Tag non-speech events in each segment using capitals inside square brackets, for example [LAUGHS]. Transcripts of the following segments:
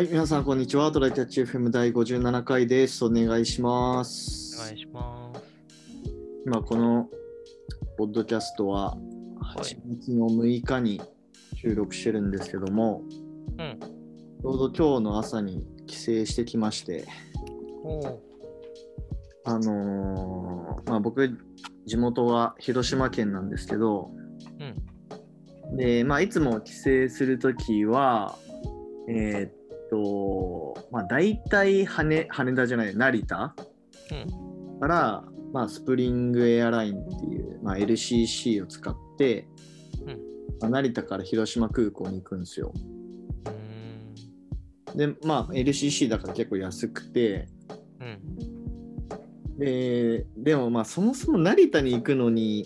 はい、皆さん、こんにちは。トライキャッチ FM 第57回です。お願いします。お願いします。今、このポッドキャストは8月の6日に収録してるんですけども、うん。ちょうど今日の朝に帰省してきまして、あのーまあ、僕、地元は広島県なんですけど、うん。で、まあ、いつも帰省するときは、えーっと、まあ、大体羽羽田じゃない、成田うん。から、まあ、スプリングエアラインっていう、まあ、LCC を使って、うんまあ、成田から広島空港に行くんですよ。うーん。で、まあ、LCC だから結構安くて、うん。で、でもまあ、そもそも成田に行くのに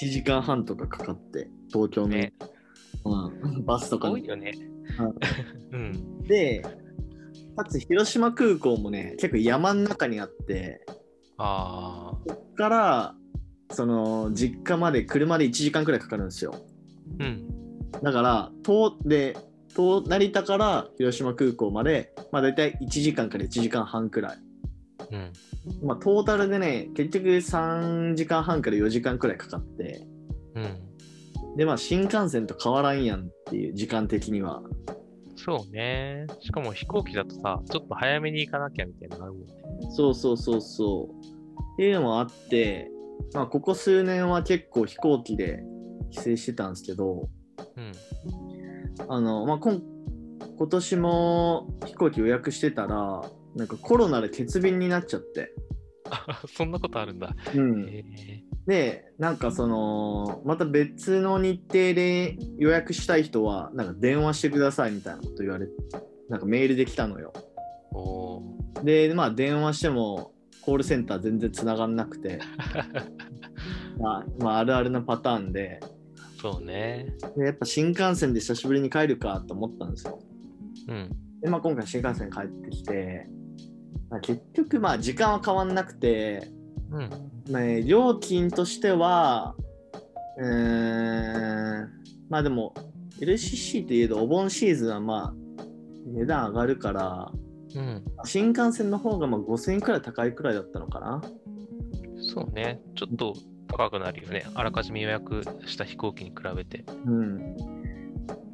1時間半とかかかって、東京の、ね。うんバスとかに。多いよね。うん。で、かつ広島空港もね、結構山の中にあって、ああ。こっから、その、実家まで車で1時間くらいかかるんですよ。うん。だから、とで、と成田から広島空港まで、まあ大体1時間から1時間半くらい。うん。まあトータルでね、結局3時間半から4時間くらいかかって、うん。で、まあ新幹線と変わらんやんっていう時間的には。そうね。しかも飛行機だとさ、ちょっと早めに行かなきゃみたいなのあるもんね。そうそうそうそう。っていうのもあって、まあここ数年は結構飛行機で帰省してたんですけど、うん。あの、まあ、今今年も飛行機予約してたら、なんかコロナで欠便になっちゃって。あ [LAUGHS] そんなことあるんだ。うん、へで、なんかその、また別の日程で予約したい人は、なんか電話してくださいみたいなこと言われて、なんかメールで来たのよ。で、まあ電話しても、コールセンター全然繋がんなくて、[LAUGHS] まあ、まあ、あるあるなパターンでそうね。で、やっぱ新幹線で久しぶりに帰るかと思ったんですよ。うん。で、まあ、今回新幹線帰ってきて、まあ、結局まあ時間は変わんなくて、うん。まあね料金としては、うーん、まあでも LCC といえどお盆シーズンはまあ値段上がるから、うん。新幹線の方がまあ5000円くらい高いくらいだったのかな。そうね。ちょっと高くなるよね。あらかじめ予約した飛行機に比べて。うん。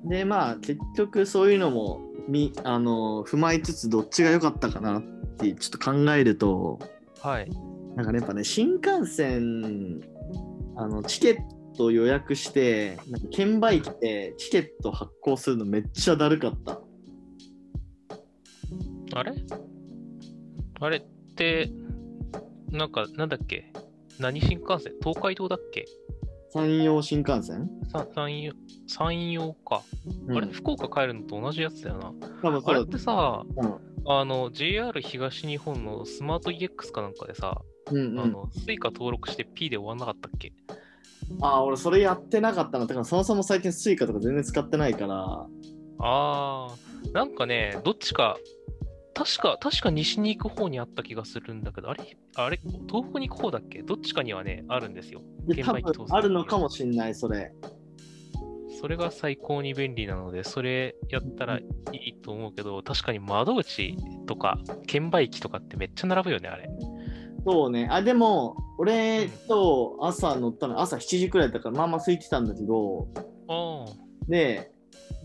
でまあ結局そういうのもみあの踏まえつつどっちが良かったかなってちょっと考えると、はい。なんかねやっぱね、新幹線、あの、チケット予約して、なんか券売機でチケット発行するのめっちゃだるかった。あれ？あれって、なんか、なんだっけ？何新幹線？東海道だっけ？山陽新幹線、さ山陽、山陽か。うん、あれ？福岡帰るのと同じやつだよな。多分あれってさ、うん。あの、JR 東日本のスマート EX かなんかでさ、うんうん、あの、スイカ登録して ピッで終わんなかったっけ？あー俺それやってなかったな。だからそもそも最近スイカとか全然使ってないから、あー、なんかね、どっちか、確か、確か西に行く方にあった気がするんだけど、あれ、あれ、東北に行く方だっけ？どっちかにはね、あるんですよ。で多分あるのかもしんない、それ。それが最高に便利なので、それやったらいいと思うけど、確かに窓口とか、券売機とかってめっちゃ並ぶよね、あれ。そうね。あ、でも、俺と朝乗ったの、朝7時くらいだから、まあまあ空いてたんだけど、あで、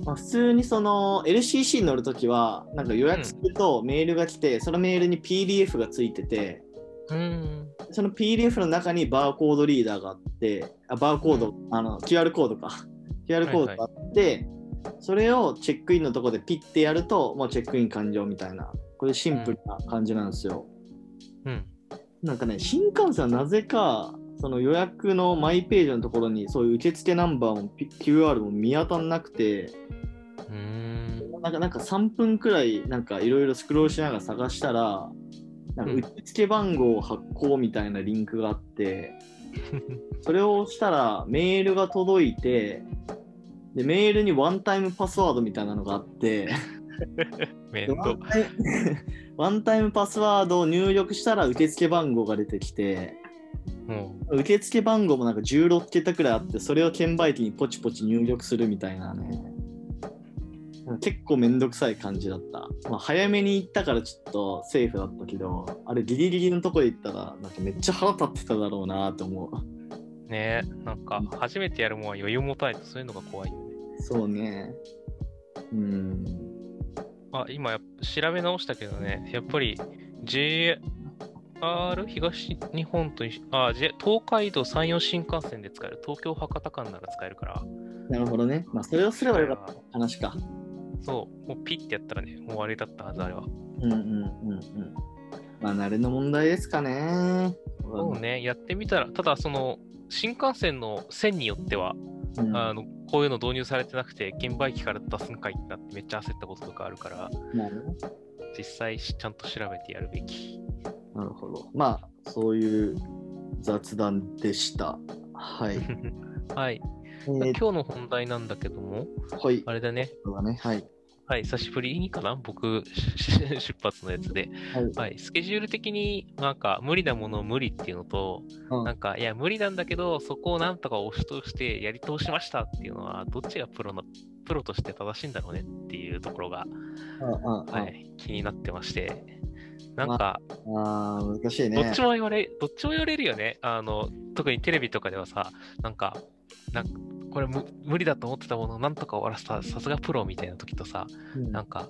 まあ、普通にその LCC に乗るときは、なんか予約するとメールが来て、そのメールに PDF がついてて、あ。うん。その PDF の中にバーコードリーダーがあって、あバーコード、あの QR コードか。[LAUGHS] QR コードがあって、それをチェックインのところでピッてやると、もうチェックイン完了みたいな、これシンプルな感じなんですよ。うん。なんかね、新幹線はなぜか、その予約のマイページのところに、そういう受付ナンバーも QR も見当たんなくて、うーん。なんかなんか3分くらいなんかいろいろスクロールしながら探したら、なんかうん受付番号発行みたいなリンクがあって、[LAUGHS] それを押したらメールが届いて、でメールにワンタイムパスワードみたいなのがあって、[LAUGHS] 面でワ倒ン。タイム [LAUGHS] ワンタイムパスワードを入力したら受付番号が出てきて、も受付番号もなんか16桁くらいあって、それを券売機にポチポチ入力するみたいなね。結構めんどくさい感じだった。まあ、早めに行ったからちょっとセーフだったけど、あれギリギリのとこで行ったら、なんかめっちゃ腹立ってただろうなって思う。ねなんか初めてやるもんは余裕持たないとそういうのが怖いよね。そうね。うん。あ、今調べ直したけどね、やっぱり JR 東日本とあ、J、東海道山陽新幹線で使える、東京博多間なら使えるから、なるほどね。まあ、それをすればよかった話か。そう、もうピッてやったらね、もう終わりだったはず、あれは。うんうんうんうん。まあ、慣れの問題ですかね。そうね、やってみたら、ただその、新幹線の線によっては、うん。あのこういうの導入されてなくて、券売機から出すんかいってなってめっちゃ焦ったこととかあるから、実際ちゃんと調べてやるべき。なるほど。まあ、そういう雑談でした。はい。[LAUGHS] はい。えー、今日の本題なんだけども、はい。あれだね、ね。はい。はい、久しぶりにかな？僕、し [LAUGHS] 出発のやつで。はい。はい、スケジュール的になんか無理なものを無理っていうのと、うんなんか、いや、無理なんだけど、そこをなんとか押し通してやり通しましたっていうのは、どっちがプロの、プロとして正しいんだろうねっていうところが、うんうんうんはい、気になってまして。なんか、あー難しいね。どっちも言われ、どっちも言われるよね。あの、特にテレビとかではさ、なんか、なんかこれ無無理だと思ってたものをなんとか終わらせた、さすがプロみたいな時とさ、うん。なんか、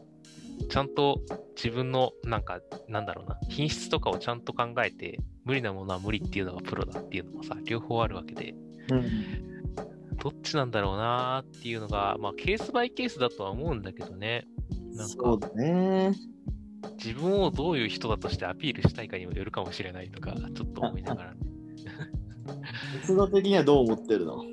ちゃんと自分の、なんか、なんだろうな、品質とかをちゃんと考えて、無理なものは無理っていうのがプロだっていうのもさ、両方あるわけで、うん。どっちなんだろうなーっていうのが、まあ、ケースバイケースだとは思うんだけどね、なんそうか、だね。自分をどういう人だとしてアピールしたいかにもよるかもしれないとか、ちょっと思いながら。ね。哲学的にはどう思ってるの？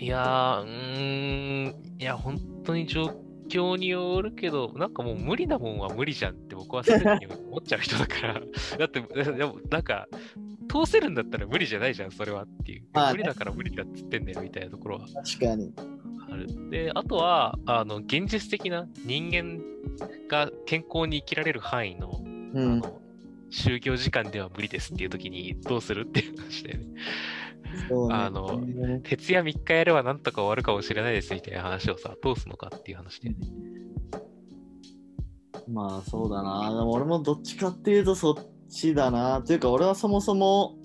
いやー、うーん、いや、本当に状況によるけど、なんかもう無理なもんは無理じゃんって僕はすぐに思っちゃう人だから、[LAUGHS] だって、でもなんか、通せるんだったら無理じゃないじゃん、それはっていう。無理だから無理だっつってんだよみたいなところは確かに。ある。で、あとは、あの、現実的な人間が健康に生きられる範囲の、あうん。の、就業時間では無理ですっていう時にどうするっていう話だよね。あの徹夜3日やればなんとか終わるかもしれないですみたいな話をさ、どうすんのかっていう話だよね。まあそうだな。でも俺もどっちかっていうとそっちだな。というか俺はそもそも、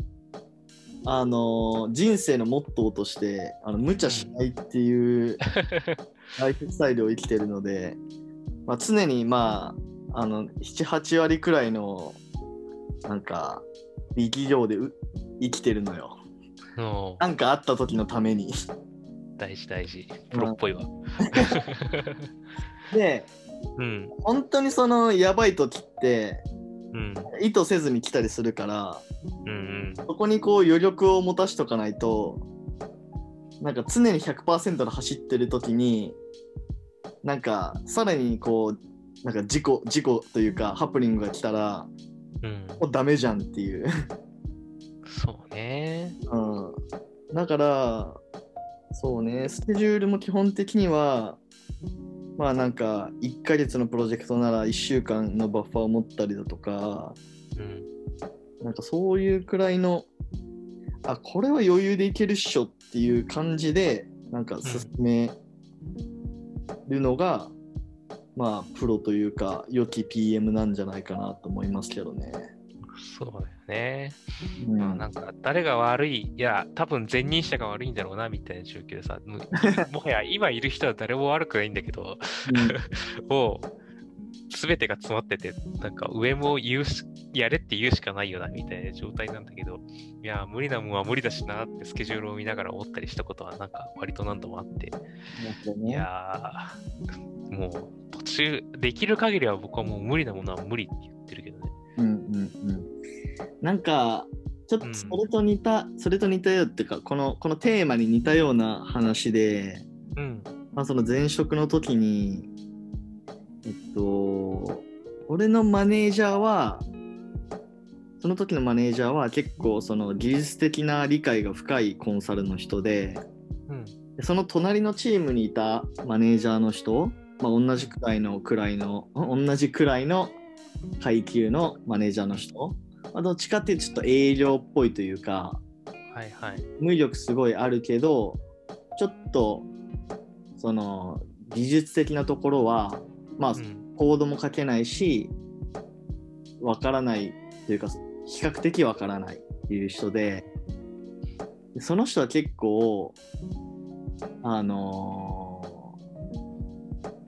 あの人生のモットーとしてあの無茶しないっていう [LAUGHS] ライフスタイルを生きてるので、まあ、常にまああの78割くらいのなんか力量でう生きてるのよ。のなんかあった時のために。大事大事。プロっぽいわ。[LAUGHS] でうん。本当にそのやばい時ってうん。意図せずに来たりするからうんうん。そこにこう余力を持たしとかないとなんか常に100%で走ってる時になんかさらにこうなんか事故事故というかハプニングが来たらうん。もうダメじゃんっていう、[LAUGHS] そうね。うん、だからそうねスケジュールも基本的にはまあなんか1ヶ月のプロジェクトなら1週間のバッファーを持ったりだとかうん。なんかそういうくらいの、あ、これは余裕でいけるっしょっていう感じで、なんか進めるのが、まあ、プロというか、良き PM なんじゃないかなと思いますけどね。そうだよね。うんまあなんか誰が悪い、いや、多分前任者が悪いんだろうなみたいな状況でさ、も [LAUGHS] もはや今いる人は誰も悪くないんだけど、[LAUGHS] もう全てが詰まってて、なんか上も言うし、やれって言うしかないよなみたいな状態なんだけど、いや、無理なもんは無理だしなってスケジュールを見ながら思ったりしたことはなんか割と何度もあって、いやー、もう途中、できる限りは僕はもう無理なものは無理って言ってるけどね。うんうんうん。なんか、ちょっとそれと似た、それと似たよっていうか、この、このテーマに似たような話で、うん。まあ、その前職の時に、えっと、俺のマネージャーは、その時のマネージャーは結構その技術的な理解が深いコンサルの人で、うん。でその隣のチームにいたマネージャーの人、まあ、同じくらいのくらいの、ん同じくらいの階級のマネージャーの人、まあ、どっちかっていうとちょっと営業っぽいというか、はいはい。無力すごいあるけどちょっとその技術的なところは、まあ、うんコードも書けないし、わからないというか、比較的わからないっていう人で、でその人は結構、あの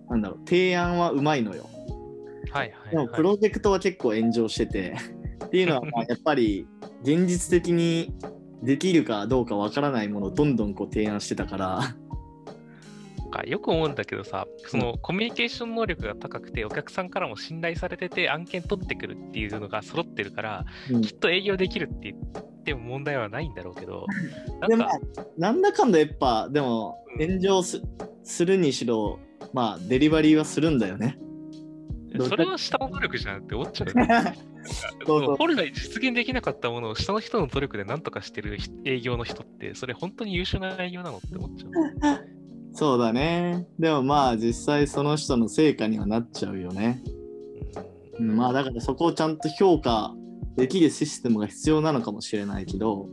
ーなんだろう、提案はうまいのよ。はいはい、でも、はい。プロジェクトは結構炎上してて、っていうのは、まあやっぱり、現実的にできるかどうかわからないものをどんどんこう提案してたから、かよく思うんだけどさ、そのコミュニケーション能力が高くて、お客さんからも信頼されてて、案件取ってくるっていうのが揃ってるから、うん。きっと営業できるって言っても問題はないんだろうけど、なでもんか、なんだかんだやっぱ、でも、炎上すするにしろ、まあ、デリバリーはするんだよね。それは下の努力じゃんって思っちゃう。[LAUGHS] そう本来実現できなかったものを下の人の努力で何とかしてる人営業の人って、それ本当に優秀な営業なのって思っちゃう。[LAUGHS] そうだね。でもまあ、実際その人の成果にはなっちゃうよね。うんまあ、だからそこをちゃんと評価できるシステムが必要なのかもしれないけど、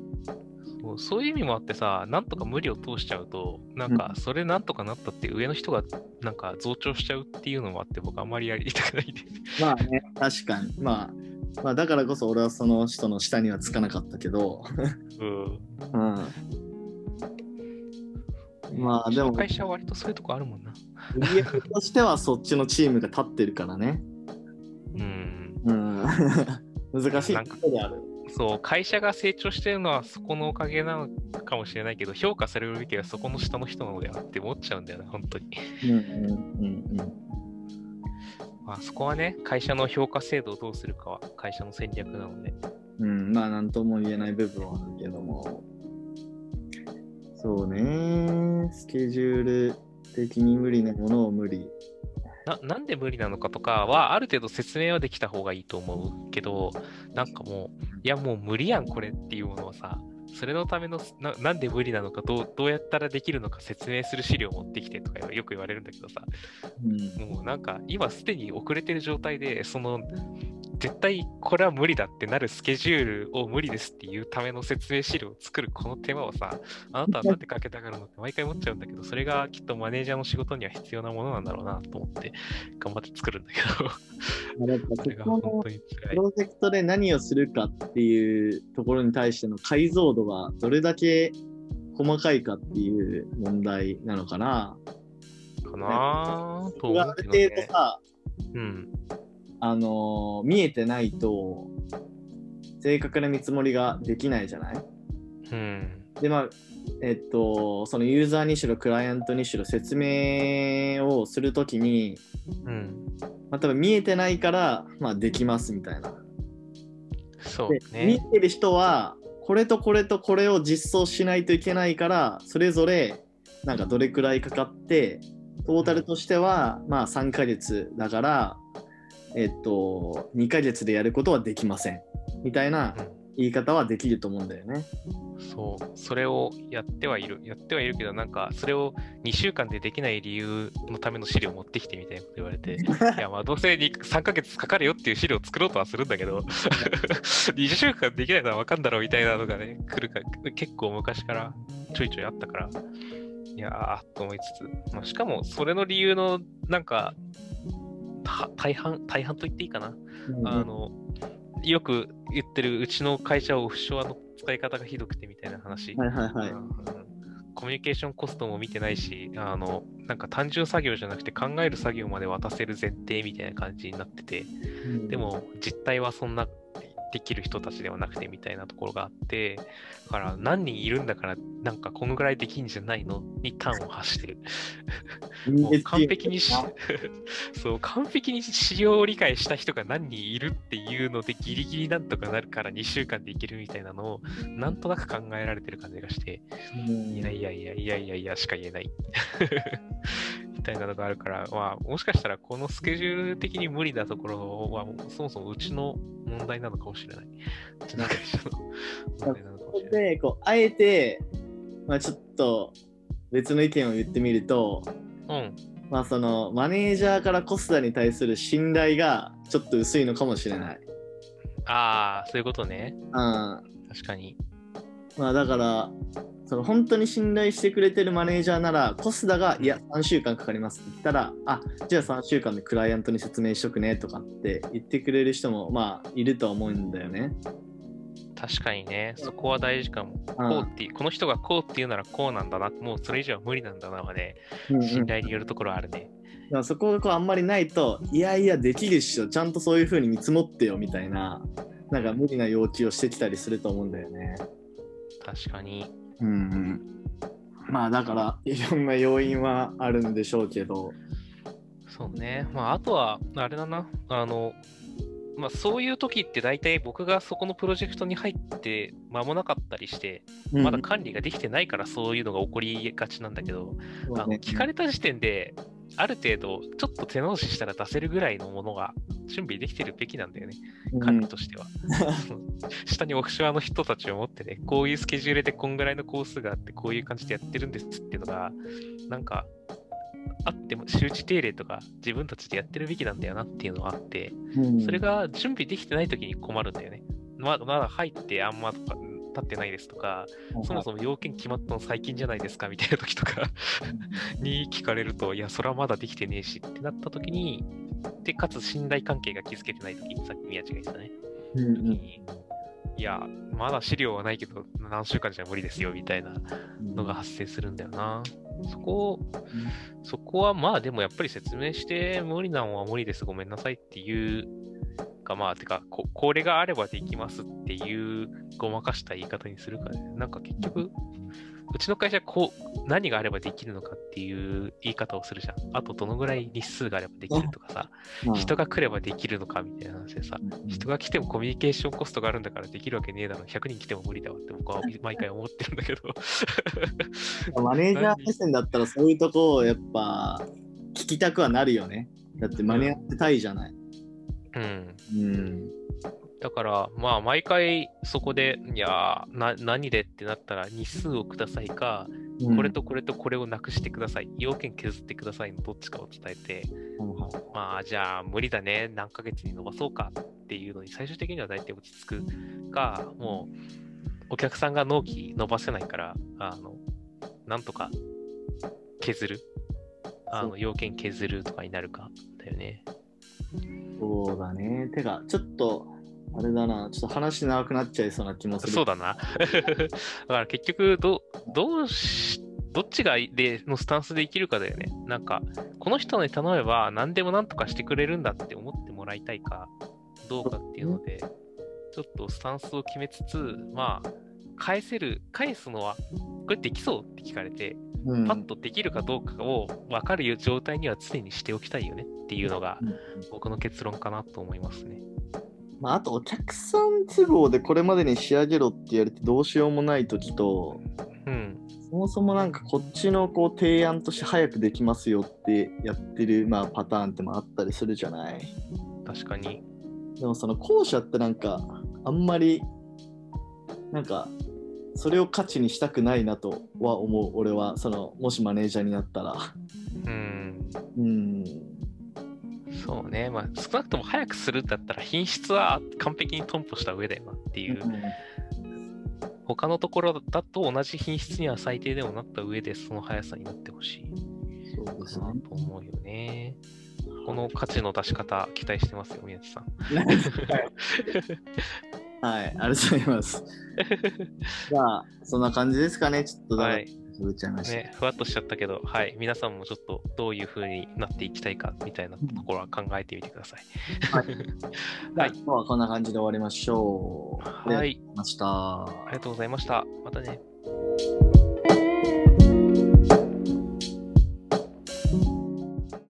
そうそういう意味もあってさ、なんとか無理を通しちゃうと、なんかそれなんとかなったって上の人がなんか増長しちゃうっていうのもあって、僕あんまりやりたくないんで。まあね、確かに。まあ、まあ、だからこそ俺はその人の下にはつかなかったけど、うん。うん。まあでも会社は割とそういうとこあるもんな。売り上げとしてはそっちのチームが立ってるからね。うん。うん。[LAUGHS] 難しいところである。そう、会社が成長してるのはそこのおかげなのかもしれないけど、評価されるべきはそこの下の人なのではって思っちゃうんだよね、本当に。うんうんうんまあ、そこはね、会社の評価制度をどうするかは会社の戦略なので。うん。うん、まあなんとも言えない部分はあるけども。そうね。スケジュール的に無理なものを無理。ななんで無理なのかとかは、ある程度説明はできた方がいいと思うけど、なんかもう、いやもう無理やん、これっていうものをさ、それのためのな、なんで無理なのかどう、どうやったらできるのか説明する資料を持ってきてとかよく言われるんだけどさ、うん。もうなんか今すでに遅れてる状態で、その絶対これは無理だってなるスケジュールを無理ですっていうための説明資料を作るこの手間をさ、あなたはなんでかけたがるのって毎回思っちゃうんだけど、それがきっとマネージャーの仕事には必要なものなんだろうなと思って頑張って作るんだけど、それが本当に。プロジェクトで何をするかっていうところに対しての解像度がどれだけ細かいかっていう問題なのかな。かなぁとそれがある程度。さ、うん。あのー見えてないと正確な見積もりができないじゃない？うん。でまあえっとそのユーザーにしろクライアントにしろ説明をするときに、うん。まあ、多分見えてないから、まあ、できますみたいな。そうで見えね。てる人はこれとこれとこれを実装しないといけないからそれぞれなんかどれくらいかかってトータルとしてはまあ3ヶ月だからえっと2ヶ月でやることはできませんみたいなうん言い方はできると思うんだよね。そう、それをやってはいる。やってはいるけど、なんか、それを2週間でできない理由のための資料を持ってきてみたいなこと言われて、[LAUGHS] いや、まあ、どうせに3ヶ月かかるよっていう資料を作ろうとはするんだけど、[LAUGHS] 2週間できないのはわかんだろうみたいなのがね、来るか、結構昔からちょいちょいあったから、いやー、と思いつつ、まあ、しかも、それの理由の、なんか、た大半、大半と言っていいかな。あの、よく言ってるうちの会社オフショアの使い方がひどくてみたいな話。はいはいはい。うんコミュニケーションコストも見てないし、あの、なんか単純作業じゃなくて考える作業まで渡せる前提みたいな感じになってて、でも実態はそんなできる人たちではなくてみたいなところがあって、だから何人いるんだからなんかこのぐらいできんじゃないのに端を発してる。もう完璧にし、[LAUGHS] そう、完璧に仕様を理解した人が何人いるっていうのでギリギリなんとかなるから2週間でいけるみたいなのをなんとなく考えられてる感じがして、いやいやいやいやいやいやしか言えない。みたいなのがあるから、まあ、もしかしたらこのスケジュール的に無理なところは、そもそもうちの問題なのかもしれない。うちの会社の問題なのかもしれない。でこうあえて、まあ、ちょっと別の意見を言ってみると、うん。まあ、そのマネージャーからコスダに対する信頼がちょっと薄いのかもしれない。ああ、そういうことね。うん確かに。まあだから、その本当に信頼してくれてるマネージャーなら、コスダが、いや、3週間かかりますって言ったら、あ、じゃあ3週間でクライアントに説明しとくねとかって言ってくれる人も、まあ、いるとは思うんだよね。確かにね、そこは大事かも。うんこうってこの人がこうって言うならこうなんだな、もうそれ以上は無理なんだなはね、信頼によるところはあるね。そこがこうあんまりないと、いやいや、できるっしょ、ちゃんとそういう風に見積もってよみたいな、なんか無理な要求をしてきたりすると思うんだよね。確かに。うんうん。まあだから、いろんな要因はあるんでしょうけど、そうね。まあ、あとは、あれだな。あの、まあ、そういう時って大体僕がそこのプロジェクトに入って間もなかったりして、まだ管理ができてないからそういうのが起こりがちなんだけど、うんあの聞かれた時点で、ある程度、ちょっと手直ししたら出せるぐらいのものが準備できてるべきなんだよね、管理としては。[LAUGHS] 下にオフショアの人たちを持ってね、こういうスケジュールでこんぐらいのコースがあって、こういう感じでやってるんですっていうのが、なんか、あっても周知定例とか自分たちでやってるべきなんだよなっていうのがあって、うんそれが準備できてない時に困るんだよね。まだまだ入ってあんまとか経ってないですとか、そもそも要件決まったの最近じゃないですかみたいな時とかに聞かれると、いや、それはまだできてねえしってなった時に、で、かつ信頼関係が築けてない時さっき宮地が言ってたね。うんいや、まだ資料はないけど、何週間じゃ無理ですよみたいなのが発生するんだよな。そこ、そこはまあでもやっぱり説明して無理なのは無理です、ごめんなさいっていうか、まあてかこ、これがあればできますっていうごまかした言い方にするかね。なんか結局、うちの会社こう、何があればできるのかっていう言い方をするじゃん。あとどのぐらい日数があればできるとかさ、まあ人が来ればできるのかみたいな話でさ、人が来てもコミュニケーションコストがあるんだからできるわけねえだろ、100人来ても無理だわって僕は毎回思ってるんだけど。[LAUGHS] マネージャー目線だったらそういうとこをやっぱ聞きたくはなるよね。だってマネージャーってたいじゃない。うん。うん。だから、まあ、毎回そこで、いやーな、何でってなったら、日数をくださいか、うんこれとこれとこれをなくしてください、要件削ってくださいのどっちかを伝えて、まあ、じゃあ、無理だね、何ヶ月に伸ばそうかっていうのに、最終的には大体落ち着くか、もう、お客さんが納期伸ばせないから、あの、なんとか削る、あの、要件削るとかになるか、だよね。そうだね。てか、ちょっと、あれだな、ちょっと話長くなっちゃいそうな気もする。そうだな。[LAUGHS] だから結局ど、どうし、どっちがでのスタンスで生きるかだよね。なんか、この人に頼めば何でもなんとかしてくれるんだって思ってもらいたいか、どうかっていうので、ちょっとスタンスを決めつつ、まあ、返せる、返すのは、これできそうって聞かれて、うんパッとできるかどうかを分かる状態には常にしておきたいよねっていうのがうん僕の結論かなと思いますね。まあ、あと、お客さん都合でこれまでに仕上げろって言われてどうしようもないときと、うん。そもそもなんかこっちのこう提案として早くできますよってやってる、まあ、パターンってもあったりするじゃない？確かに。でもその後者ってなんかあんまりなんかそれを価値にしたくないなとは思う俺はそのもしマネージャーになったら。うん。うん。そうね、まあ、少なくとも早くするんだったら品質は完璧に頓保した上だよなっていう、他のところだと同じ品質には最低でもなった上でその速さになってほしい。そうですね。なと思うよね。この価値の出し方期待してますよ、宮地さん。は [LAUGHS] いありがとうございます [LAUGHS] じゃあそんな感じですかねちょっとだらはい。喋っちゃいました、ね、ふわっとしちゃったけど、はい。皆さんもちょっとどういう風になっていきたいかみたいなところは考えてみてください。はい [LAUGHS] 今日はこんな感じで終わりましょうありがとうはい。ございましたありがとうございました。またね。